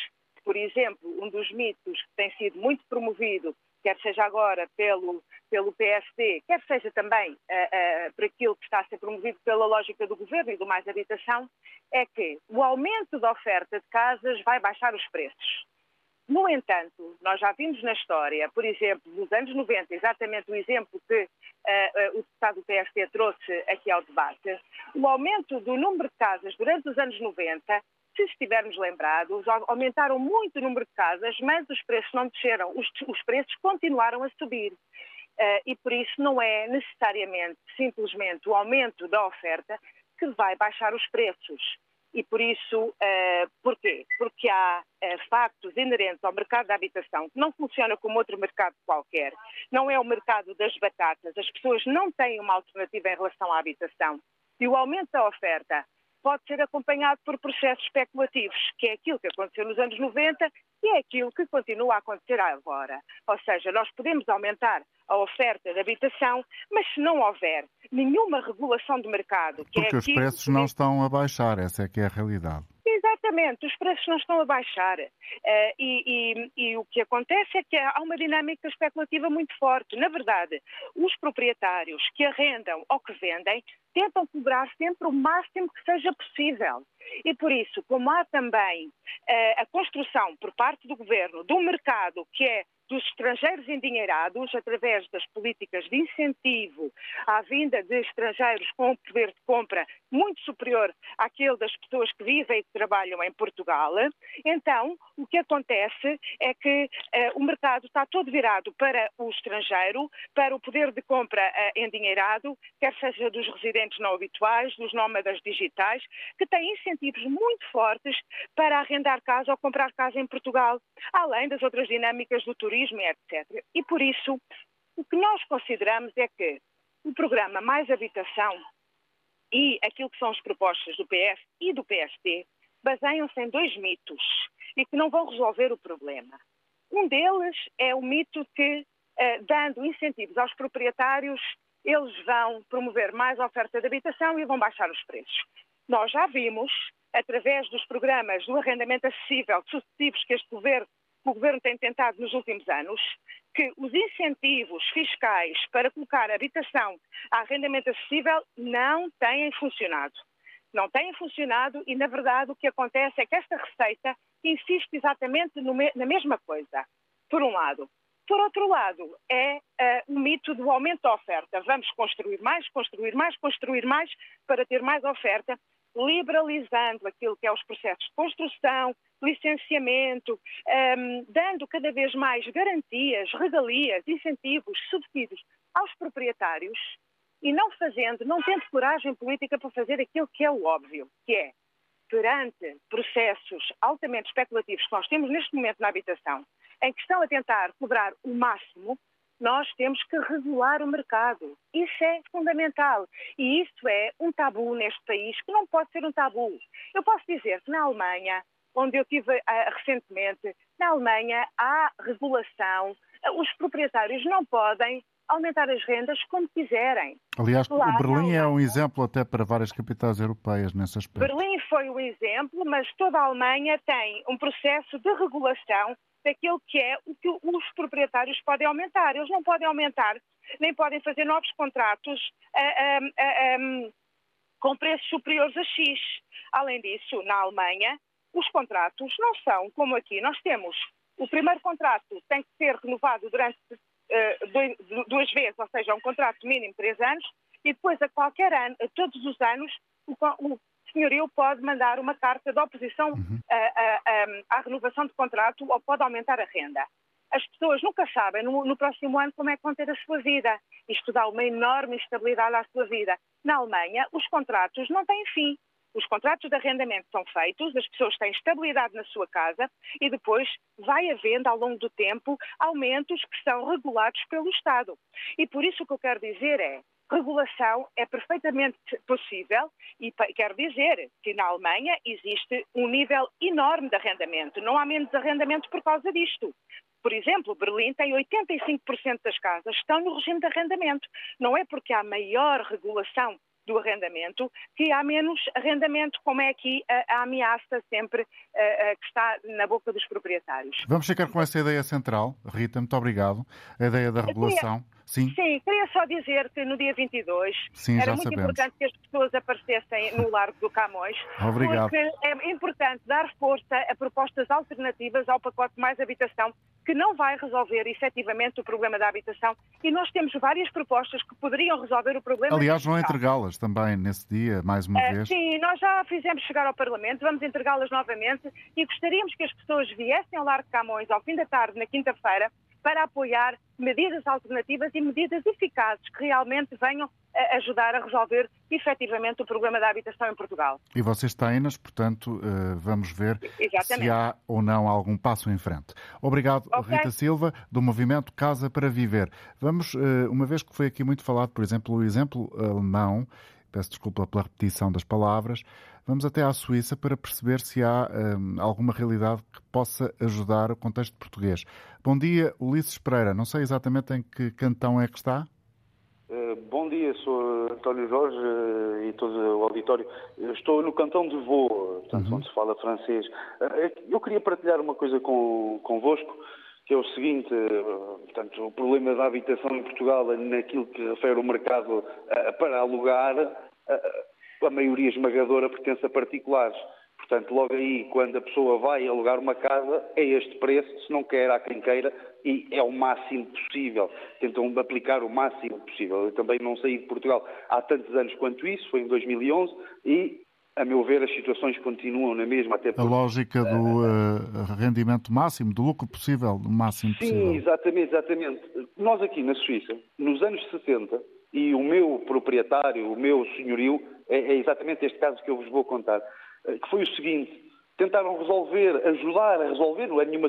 Por exemplo, um dos mitos que tem sido muito promovido, quer seja agora pelo, pelo PSD, quer seja também uh, uh, por aquilo que está a ser promovido pela lógica do governo e do mais habitação, é que o aumento da oferta de casas vai baixar os preços. No entanto, nós já vimos na história, por exemplo, nos anos 90, exatamente o exemplo que uh, o deputado do PSD trouxe aqui ao debate, o aumento do número de casas durante os anos 90, se estivermos lembrados, aumentaram muito o número de casas, mas os preços não desceram, os, os preços continuaram a subir. Uh, e por isso não é necessariamente, simplesmente, o aumento da oferta que vai baixar os preços. E por isso, uh, porquê? Porque há uh, factos inerentes ao mercado da habitação que não funciona como outro mercado qualquer. Não é o mercado das batatas. As pessoas não têm uma alternativa em relação à habitação. E o aumento da oferta pode ser acompanhado por processos especulativos, que é aquilo que aconteceu nos anos 90 e é aquilo que continua a acontecer agora. Ou seja, nós podemos aumentar a oferta de habitação, mas se não houver nenhuma regulação do mercado... Que é Porque é os preços que... não estão a baixar, essa é que é a realidade. Exatamente, os preços não estão a baixar. Uh, e, e, e, o que acontece é que há uma dinâmica especulativa muito forte. Na verdade, os proprietários que arrendam ou que vendem tentam cobrar sempre o máximo que seja possível. E por isso, como há também uh, a construção por parte do governo do mercado que é dos estrangeiros endinheirados, através das políticas de incentivo à vinda de estrangeiros com um poder de compra muito superior àquele das pessoas que vivem e que trabalham em Portugal, então o que acontece é que uh, o mercado está todo virado para o estrangeiro, para o poder de compra uh, endinheirado, quer seja dos residentes não habituais, dos nómadas digitais, que têm incentivos muito fortes para arrendar casa ou comprar casa em Portugal, além das outras dinâmicas do turismo turismo, etc. E por isso, o que nós consideramos é que o programa Mais Habitação e aquilo que são as propostas do PS e do PSD baseiam-se em dois mitos e que não vão resolver o problema. Um deles é o mito que, eh, dando incentivos aos proprietários, eles vão promover mais oferta de habitação e vão baixar os preços. Nós já vimos, através dos programas do arrendamento acessível sucessivos que este governo que o Governo tem tentado nos últimos anos, que os incentivos fiscais para colocar habitação a arrendamento acessível não têm funcionado. Não têm funcionado e, na verdade, o que acontece é que esta receita insiste exatamente me na mesma coisa. Por um lado. Por outro lado, é uh, o mito do aumento da oferta. Vamos construir mais, construir mais, construir mais para ter mais oferta, liberalizando aquilo que é os processos de construção, licenciamento, um, dando cada vez mais garantias, regalias, incentivos, subsídios aos proprietários e não fazendo, não tendo coragem política para fazer aquilo que é o óbvio, que é perante processos altamente especulativos que nós temos neste momento na habitação, em que estão a tentar cobrar o máximo, nós temos que regular o mercado. Isso é fundamental. E isso é um tabu neste país que não pode ser um tabu. Eu posso dizer que na Alemanha, onde eu estive uh, recentemente, na Alemanha há regulação, uh, os proprietários não podem aumentar as rendas como quiserem. Aliás, claro, Berlim é um exemplo até para várias capitais europeias nesse aspecto. Berlim foi um exemplo, mas toda a Alemanha tem um processo de regulação daquilo que é o que os proprietários podem aumentar. Eles não podem aumentar, nem podem fazer novos contratos uh, uh, uh, com preços superiores a X. Além disso, na Alemanha, os contratos não são como aqui. Nós temos o primeiro contrato tem que ser renovado durante duas vezes, ou seja, um contrato mínimo de três anos, e depois a qualquer ano, a todos os anos, o, o senhorio pode mandar uma carta de oposição uhum. à renovação de contrato ou pode aumentar a renda. As pessoas nunca sabem no, no, próximo ano como é que vão ter a sua vida. Isto dá uma enorme instabilidade à sua vida. Na Alemanha, os contratos não têm fim. Os contratos de arrendamento são feitos, as pessoas têm estabilidade na sua casa e depois vai havendo, ao longo do tempo, aumentos que são regulados pelo Estado. E por isso o que eu quero dizer é, regulação é perfeitamente possível e quero dizer que na Alemanha existe um nível enorme de arrendamento. Não há menos arrendamento por causa disto. Por exemplo, Berlim tem 85% das casas que estão no regime de arrendamento. Não é porque há maior regulação do arrendamento, que há menos arrendamento, como é aqui a, a ameaça sempre que está na boca dos proprietários. Vamos ficar com essa ideia central. Rita, muito obrigado. A ideia da regulação. Sim. Sim, queria só dizer que no dia 22 Sim, era muito sabemos. importante que as pessoas aparecessem no Largo do Camões. Obrigado. Porque é importante dar força a propostas alternativas ao pacote Mais Habitação, que não vai resolver efetivamente o problema da habitação. E nós temos várias propostas que poderiam resolver o problema. Aliás, vão entregá-las também nesse dia, mais uma uh, vez. Sim, nós já fizemos chegar ao Parlamento, vamos entregá-las novamente e gostaríamos que as pessoas viessem ao Largo de Camões ao fim da tarde, na quinta-feira, para apoiar medidas alternativas e medidas eficazes que realmente venham a ajudar a resolver efetivamente o problema da habitação em Portugal. E vocês têm-nas, portanto, eh, vamos ver Exatamente. se há ou não algum passo em frente. Obrigado, okay. Rita Silva, do movimento Casa para Viver. Vamos, eh, uma vez que foi aqui muito falado, por exemplo, o exemplo alemão, peço desculpa pela repetição das palavras, Vamos até à Suíça para perceber se há hum, alguma realidade que possa ajudar o contexto português. Bom dia, Ulisses Pereira. Não sei exatamente em que cantão é que está. Uh, bom dia, sou António Jorge uh, e todo o auditório. Estou no cantão de Vaux, portanto, uhum. onde se fala francês. Uh, eu queria partilhar uma coisa com, convosco, que é o seguinte, portanto, o problema da habitação em Portugal, naquilo que refere o mercado para alugar, a maioria esmagadora pertence a particulares. Portanto, logo aí, quando a pessoa vai alugar uma casa, é este preço, se não quer, há quem queira, e é o máximo possível. Tentam aplicar o máximo possível. Eu também não saí de Portugal há tantos anos quanto isso, foi em 2011, e, a meu ver, as situações continuam na mesma. Até porque, a lógica do uh, rendimento máximo, do lucro possível, do máximo sim, possível. Sim, exatamente, exatamente. Nós aqui na Suíça, nos anos 60, e o meu proprietário, o meu senhorio, é, é exatamente este caso que eu vos vou contar, eh, que foi o seguinte, tentaram resolver, ajudar a resolver, não é nenhuma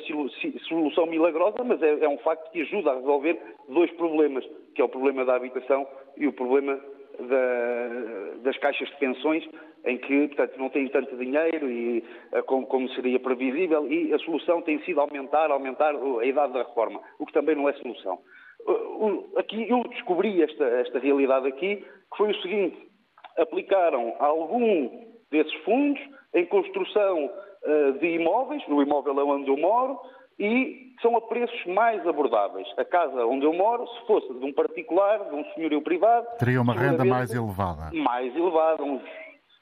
solução milagrosa, mas é, é, um facto que ajuda a resolver dois problemas, que é o problema da habitação e o problema da, das caixas de pensões, em que, portanto, não têm tanto dinheiro e, eh, como, como, seria previsível, e a solução tem sido aumentar, aumentar a idade da reforma, o que também não é solução. Aqui eu descobri esta, esta realidade aqui, que foi o seguinte, aplicaram algum desses fundos em construção uh, de imóveis, no imóvel onde eu moro, e são a preços mais abordáveis. A casa onde eu moro, se fosse de um particular, de um senhorio privado... Teria uma renda mais elevada. Mais elevada, uns,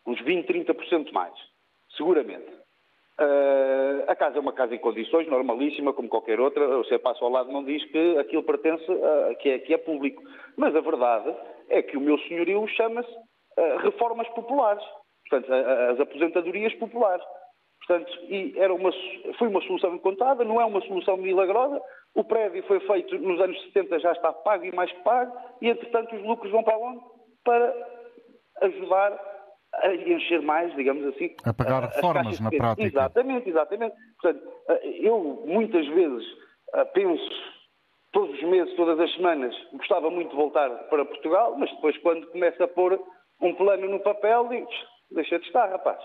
uns 20, 30% mais, seguramente. Uh, a casa é uma casa em condições, normalíssima, como qualquer outra. Você passa ao lado não diz que aquilo pertence, a, que, é, que é público. Mas a verdade é que o meu senhorio chama-se uh, Reformas Populares. Portanto, as aposentadorias populares. Portanto, e era uma, foi uma solução encontrada, não é uma solução milagrosa. O prédio foi feito nos anos 70, já está pago e mais que pago, e entretanto os lucros vão para onde? Para ajudar a encher mais, digamos assim. A pagar reformas na prática. Exatamente, exatamente. Portanto, eu muitas vezes penso, todos os meses, todas as semanas, gostava muito de voltar para Portugal, mas depois quando começa a pôr um plano no papel, digo, deixa de estar, rapaz.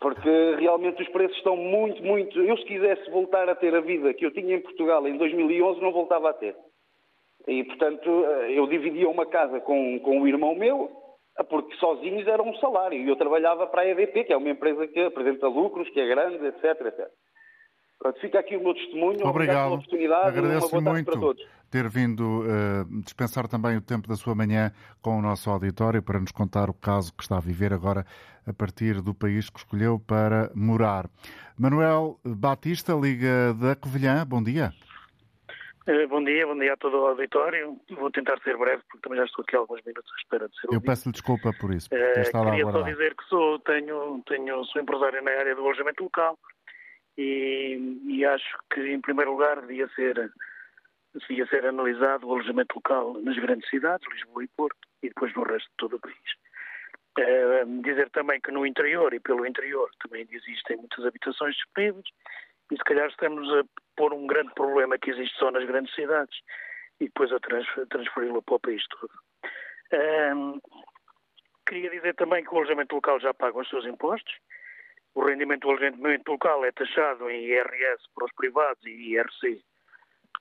Porque realmente os preços estão muito, muito. Eu, se quisesse voltar a ter a vida que eu tinha em Portugal em 2011, não voltava a ter. E, portanto, eu dividia uma casa com, com o irmão meu, porque sozinhos era um salário. E eu trabalhava para a EDP, que é uma empresa que apresenta lucros, que é grande, etc. etc. Pronto, fica aqui o meu testemunho. Obrigado. oportunidade. Agradeço muito ter vindo uh, dispensar também o tempo da sua manhã com o nosso auditório para nos contar o caso que está a viver agora a partir do país que escolheu para morar. Manuel Batista, Liga da Covilhã, bom dia. Eh, bom dia, bom dia a todo o auditório. Vou tentar ser breve, porque também já estou aqui há alguns minutos à espera de ser ouvido. Eu peço-lhe desculpa por isso. Por ter uh, queria só dizer que sou, tenho, tenho, sou empresário na área do alojamento local e, e, acho que, em primeiro lugar, devia ser, devia ser analisado o alojamento local nas grandes cidades, Lisboa e Porto, e depois no resto de todo o país. Uh, dizer também que no interior e pelo interior também existem muitas habitações disponíveis e se calhar estamos a pôr um grande problema que existe só nas grandes cidades e depois a transferi-lo para o país todo. Queria dizer também que o alojamento local já paga os seus impostos. O rendimento do alojamento local é taxado em IRS para os privados e IRC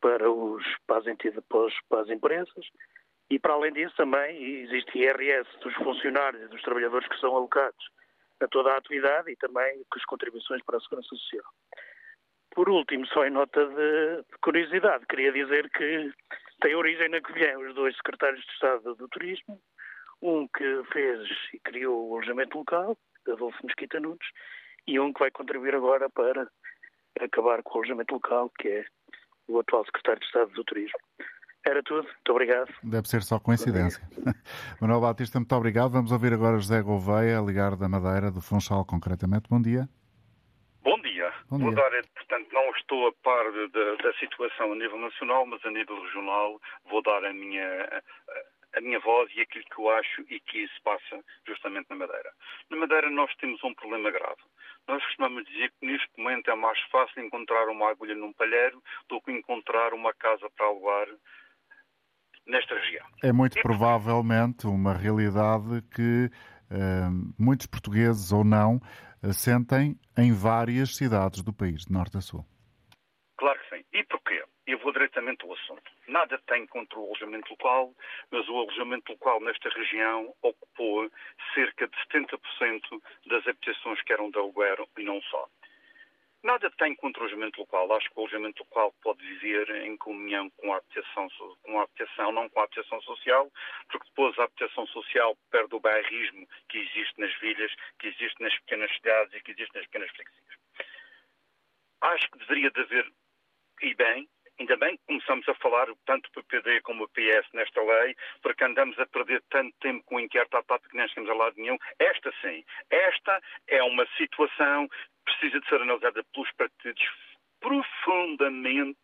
para, os, para, as, entidades, para, para as empresas. E, para além disso, também existe IRS dos funcionários e dos trabalhadores que são alocados a toda a atividade e também as contribuições para a Segurança Social. Por último, só em nota de, de curiosidade, queria dizer que tem origem na Covilhã os dois secretários de Estado do Turismo, um que fez e criou o alojamento local, Adolfo Mesquita Nunes, e um que vai contribuir agora para acabar com o alojamento local, que é o atual secretário de Estado do Turismo. Era tudo. Muito obrigado. Deve ser só coincidência. Manuel Batista, muito obrigado. Vamos ouvir agora José Gouveia, ligar da Madeira, do Funchal, concretamente. Bom dia. Bom Vou dar, portanto, não estou a par da, da situação a nível nacional, mas a nível regional vou dar a minha, a minha voz e aquilo que eu acho e que se passa justamente na Madeira. Na Madeira nós temos um problema grave. Nós costumamos dizer que neste momento é mais fácil encontrar uma agulha num palheiro do que encontrar uma casa para alugar nesta região. É muito provavelmente uma realidade que uh, muitos portugueses ou não sentem em várias cidades do país, de norte a sul. Claro que sim. E porquê? Eu vou diretamente ao assunto. Nada tem contra o alojamento local, mas o alojamento local nesta região ocupou cerca de 70% das habitações que eram de aluguer e não só. Nada tem contra o alojamento local. Acho que o alojamento local pode viver em comunhão com a habitação, com a habitação, não com a habitação social, porque depois a habitação social perde o bairrismo que existe nas vilhas, que existe nas pequenas cidades e que existe nas pequenas freguesias. Acho que deveria de haver, e bem, Ainda bem que começamos a falar tanto o PPD como o PS nesta lei, porque andamos a perder tanto tempo com o inquérito à TAP que nem chegamos a lado nenhum. Esta sim, esta é uma situação precisa de ser analisada pelos partidos profundamente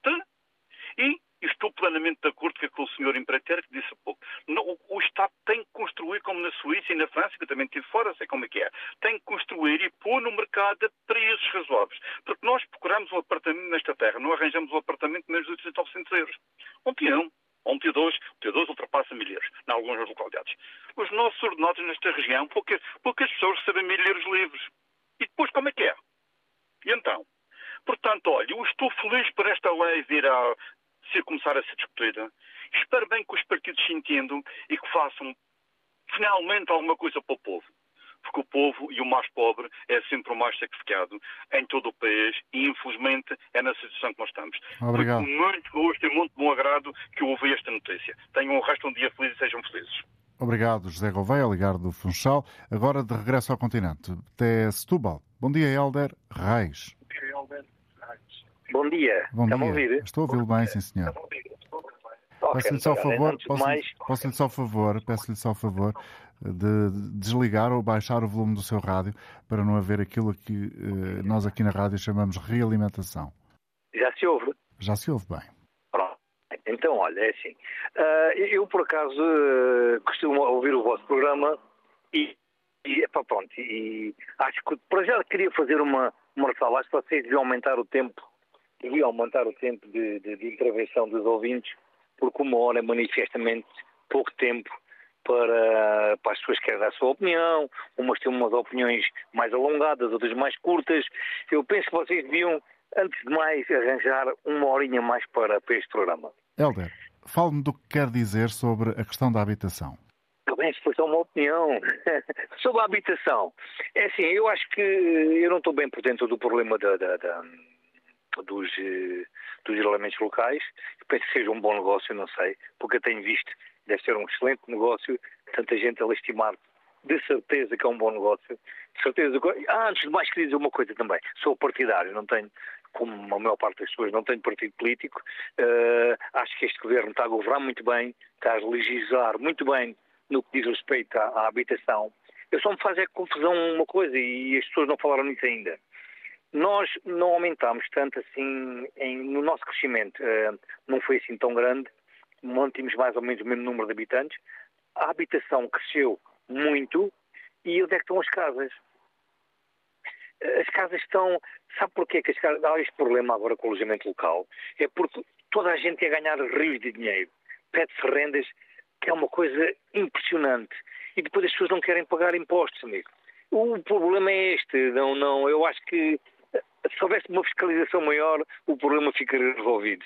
e estou plenamente de acordo com aquele senhor empreiteiro que disse há pouco. o, o, Estado tem que construir, como na Suíça e na França, que eu também estive fora, sei como é que é. Tem que construir e pôr no mercado a preços razoáveis. Porque nós procuramos um apartamento nesta terra, não arranjamos um apartamento menos de 800 ou 900 euros. Um peão. Um T2, o T2 ultrapassa mil euros, em algumas localidades. Os nossos ordenados nesta região, poucas, poucas pessoas recebem mil euros livres. E depois como é que é? E então? Portanto, olha, eu estou feliz por esta lei vir a, se começar a ser discutida. Espero bem que os partidos se entendam e que façam finalmente alguma coisa para o povo. Porque o povo e o mais pobre é sempre o mais sacrificado em todo o país e, infelizmente, é na situação que nós estamos. Obrigado. Muito muito gosto e muito bom agrado que eu ouvi esta notícia. Tenham o resto um dia feliz e sejam felizes. Obrigado, José Gouveia, ligado do Funchal. Agora de regresso ao continente, até Setúbal. Bom dia, Helder Reis. Bom dia. Bom Está-me a dia. ouvir? Estou a ouvi-lo bem, sim, senhor. Peço-lhe só o favor, posso-lhe só o favor, peço-lhe só o favor de desligar ou baixar o volume do seu rádio para não haver aquilo que eh, nós aqui na rádio chamamos realimentação. já se ouve? Já se ouve bem. Então, olha, é assim. Ah, eu, por acaso, ah, costumo ouvir o vosso programa e, e epá, pronto, e acho que, para já, queria fazer uma, uma ressalva. Acho que vocês deviam aumentar o tempo, deviam aumentar o tempo de, de- de intervenção dos ouvintes, porque uma hora é manifestamente pouco tempo para, para as pessoas que querem dar a sua opinião, umas têm umas opiniões mais alongadas, outras mais curtas. Eu penso que vocês deviam, antes de mais, arranjar uma horinha mais para, para este programa. Helder, fale-me do que quer dizer sobre a questão da habitação. Bem, se só uma opinião. Sobre a habitação. É assim, eu acho que eu não estou bem por dentro do problema da- da- da- dos, eh, dos elementos locais. Penso que seja um bom negócio, não sei, porque eu tenho visto, deve ser um excelente negócio, tanta gente a estimar de certeza que é um bom negócio. De certeza. Ah, antes de mais, queria dizer uma coisa também. Sou partidário, não tenho, como a maior parte das pessoas, não tenho partido político. Eh, acho que este governo está a governar muito bem, está a legislar muito bem no que diz respeito à, à habitação. Eu só me faz é confusão uma coisa, e as pessoas não falaram nisso ainda. Nós não aumentámos tanto assim em- no nosso crescimento, eh, não foi assim tão grande, mantínhamos mais ou menos o mesmo número de habitantes. A habitação cresceu muito e onde é que estão as casas? As casas estão. Sabe porquê que as casas. Há este problema agora com o alojamento local? É porque toda a gente ia ganhar rios de dinheiro. Pede-se rendas, que é uma coisa impressionante. E depois as pessoas não querem pagar impostos, amigo. O problema é este. Não, não, eu acho que eh, se houvesse uma fiscalização maior, o problema ficaria resolvido.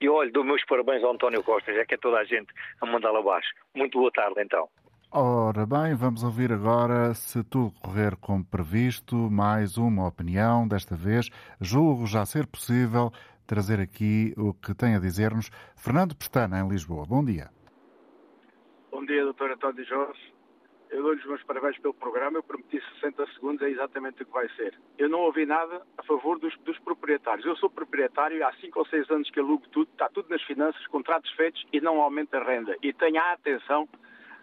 E olha, dou meus parabéns ao António Costa, já que é toda a gente a mandá-lo abaixo. Muito boa tarde, então. Ora bem, vamos ouvir agora, se tudo correr como previsto, mais uma opinião. Desta vez, julgo já ser possível trazer aqui o que tem a dizer-nos Fernando Pestana, em Lisboa. Bom dia. Bom dia, doutor António Jorge. Eu dou-lhe os meus parabéns pelo programa. Eu prometi 60 segundos, é exatamente o que vai ser. Eu não ouvi nada a favor dos, dos proprietários. Eu sou proprietário há 5 ou 6 anos que alugo tudo, está tudo nas finanças, contratos feitos e não aumenta a renda. E tenha a atenção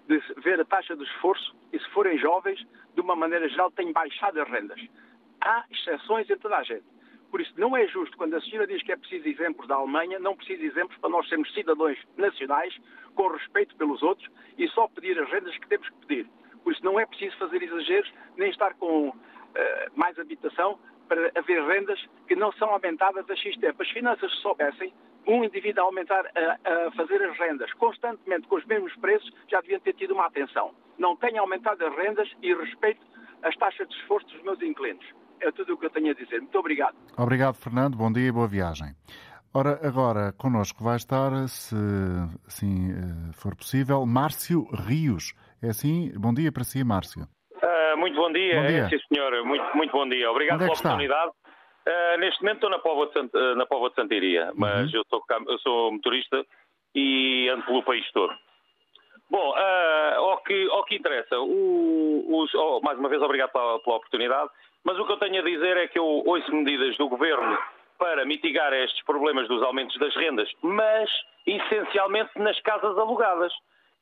de ver a taxa de esforço e, se forem jovens, de uma maneira geral, tem baixado as rendas. Há exceções em toda a gente. Por isso, não é justo quando a senhora diz que é preciso exemplos da Alemanha, não precisa exemplos para nós sermos cidadãos nacionais, com respeito pelos outros e só pedir as rendas que temos que pedir. Por isso, não é preciso fazer exageros nem estar com eh, mais habitação para haver rendas que não são aumentadas a X tempo. As finanças, se soubessem, um indivíduo a aumentar, a, a fazer as rendas constantemente com os mesmos preços, já deviam ter tido uma atenção. Não tenho aumentado as rendas e respeito as taxas de esforço dos meus inquilinos. É tudo o que eu tenho a dizer. Muito obrigado. Obrigado, Fernando. Bom dia e boa viagem. Ora, agora connosco vai estar, se assim eh, for possível, Márcio Rios. É assim? Bom dia para si, Márcio. Ah, muito bom dia, Bom dia. É, sim senhor, muito, muito bom dia. Obrigado Onde é pela que está? Ah, neste momento estou na Póvoa de, Sant- ah, na Póvoa de Santiria, mas Uhum. eu, sou, eu sou motorista e ando pelo país todo. Bom, ah, ao, que, ao que interessa, o- os- oh, mais uma vez obrigado pela, pela oportunidade, mas o que eu tenho a dizer é que eu ouço medidas do Governo para mitigar estes problemas dos aumentos das rendas, mas essencialmente nas casas alugadas.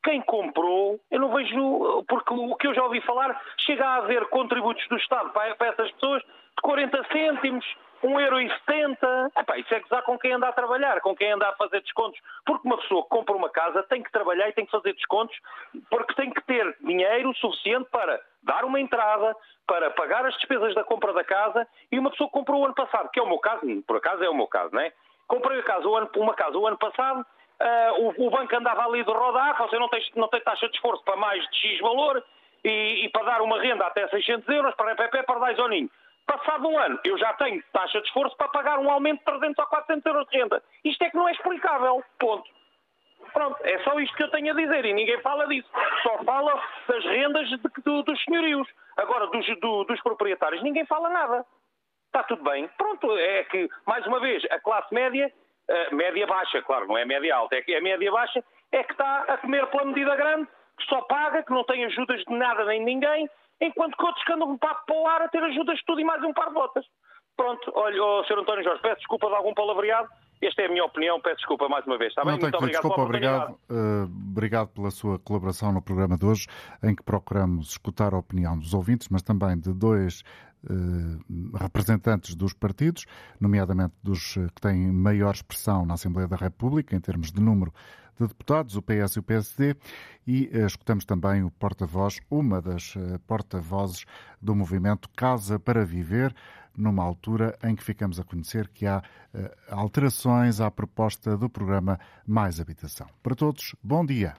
Quem comprou, eu não vejo, porque o que eu já ouvi falar, chega a haver contributos do Estado para, para essas pessoas de 40 cêntimos, 1,70€. Epá, isso é gozar com quem anda a trabalhar, com quem anda a fazer descontos. Porque uma pessoa que compra uma casa tem que trabalhar e tem que fazer descontos, porque tem que ter dinheiro suficiente para dar uma entrada, para pagar as despesas da compra da casa, e uma pessoa que comprou o ano passado, que é o meu caso, por acaso é o meu caso, não é? Comprei a casa, uma casa o ano passado, ah, o, o banco andava ali de rodar, você não tem, não tem taxa de esforço para mais de X valor e, e para dar uma renda até 600 euros para EPP, para dar Zoninho. Passado um ano, eu já tenho taxa de esforço para pagar um aumento de 300 ou 400 euros de renda. Isto é que não é explicável. Ponto. Pronto, é só isto que eu tenho a dizer e ninguém fala disso. Só fala das rendas de- do- dos senhorios. Agora, dos, do, dos proprietários, ninguém fala nada. Está tudo bem. Pronto, é que, mais uma vez, a classe média, média baixa, claro, não é média alta, é que é média baixa, é que está a comer pela medida grande, que só paga, que não tem ajudas de nada nem de ninguém, enquanto que outros que andam um papo para o ar a ter ajudas de tudo e mais um par de botas. Pronto, olha, oh, Sr. António Jorge, peço desculpa de algum palavreado, esta é a minha opinião, peço desculpa mais uma vez. Está bem? Não Muito obrigado desculpa, obrigado, uh, obrigado pela sua colaboração no programa de hoje, em que procuramos escutar a opinião dos ouvintes, mas também de dois uh, representantes dos partidos, nomeadamente dos uh, que têm maior expressão na Assembleia da República, em termos de número de deputados, o PS e o PSD, e escutamos também o porta-voz, uma das porta-vozes do movimento Casa para Viver, numa altura em que ficamos a conhecer que há uh, alterações à proposta do programa Mais Habitação. Para todos, bom dia.